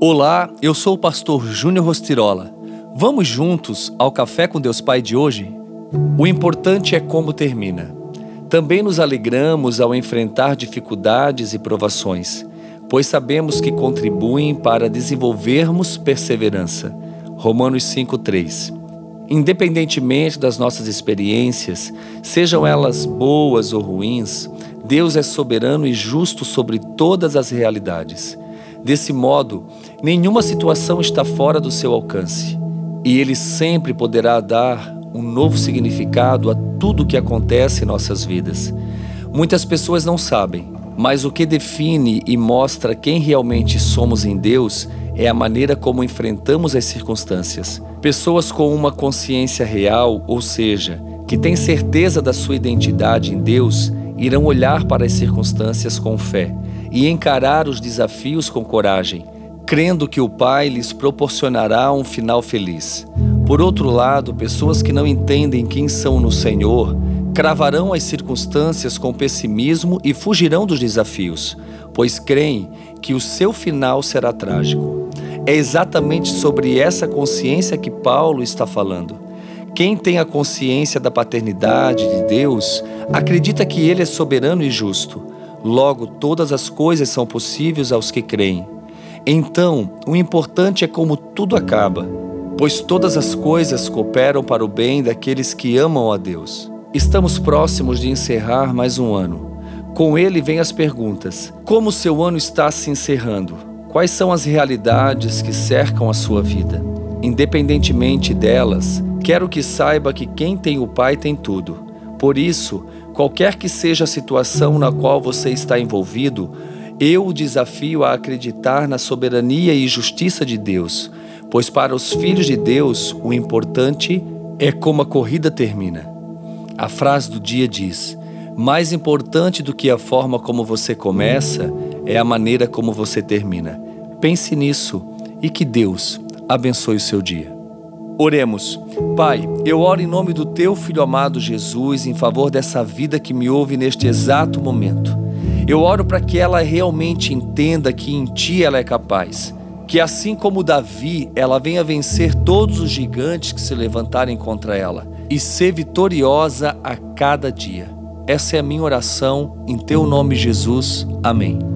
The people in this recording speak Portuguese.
Olá, eu sou o pastor Júnior Rostirola. Vamos juntos ao Café com Deus Pai de hoje? O importante é como termina. Também nos alegramos ao enfrentar dificuldades e provações, pois sabemos que contribuem para desenvolvermos perseverança. Romanos 5:3. Independentemente das nossas experiências, sejam elas boas ou ruins, Deus é soberano e justo sobre todas as realidades. Desse modo, nenhuma situação está fora do seu alcance, e Ele sempre poderá dar um novo significado a tudo o que acontece em nossas vidas. Muitas pessoas não sabem, mas o que define e mostra quem realmente somos em Deus é a maneira como enfrentamos as circunstâncias. Pessoas com uma consciência real, ou seja, que têm certeza da sua identidade em Deus, irão olhar para as circunstâncias com fé e encarar os desafios com coragem, crendo que o Pai lhes proporcionará um final feliz. Por outro lado, pessoas que não entendem quem são no Senhor cravarão as circunstâncias com pessimismo e fugirão dos desafios, pois creem que o seu final será trágico. É exatamente sobre essa consciência que Paulo está falando. Quem tem a consciência da paternidade de Deus acredita que Ele é soberano e justo. Logo, todas as coisas são possíveis aos que creem. Então, o importante é como tudo acaba, pois todas as coisas cooperam para o bem daqueles que amam a Deus. Estamos próximos de encerrar mais um ano. Com ele vêm as perguntas: como seu ano está se encerrando? Quais são as realidades que cercam a sua vida? Independentemente delas, Quero que saiba que quem tem o Pai tem tudo. Por isso, qualquer que seja a situação na qual você está envolvido, eu o desafio a acreditar na soberania e justiça de Deus, pois para os filhos de Deus o importante é como a corrida termina. A frase do dia diz: Mais importante do que a forma como você começa é a maneira como você termina. Pense nisso e que Deus abençoe o seu dia. Oremos. Pai, eu oro em nome do teu filho amado Jesus em favor dessa vida que me ouve neste exato momento. Eu oro para que ela realmente entenda que em ti ela é capaz. Que assim como Davi, ela venha vencer todos os gigantes que se levantarem contra ela e ser vitoriosa a cada dia. Essa é a minha oração, em teu nome, Jesus. Amém.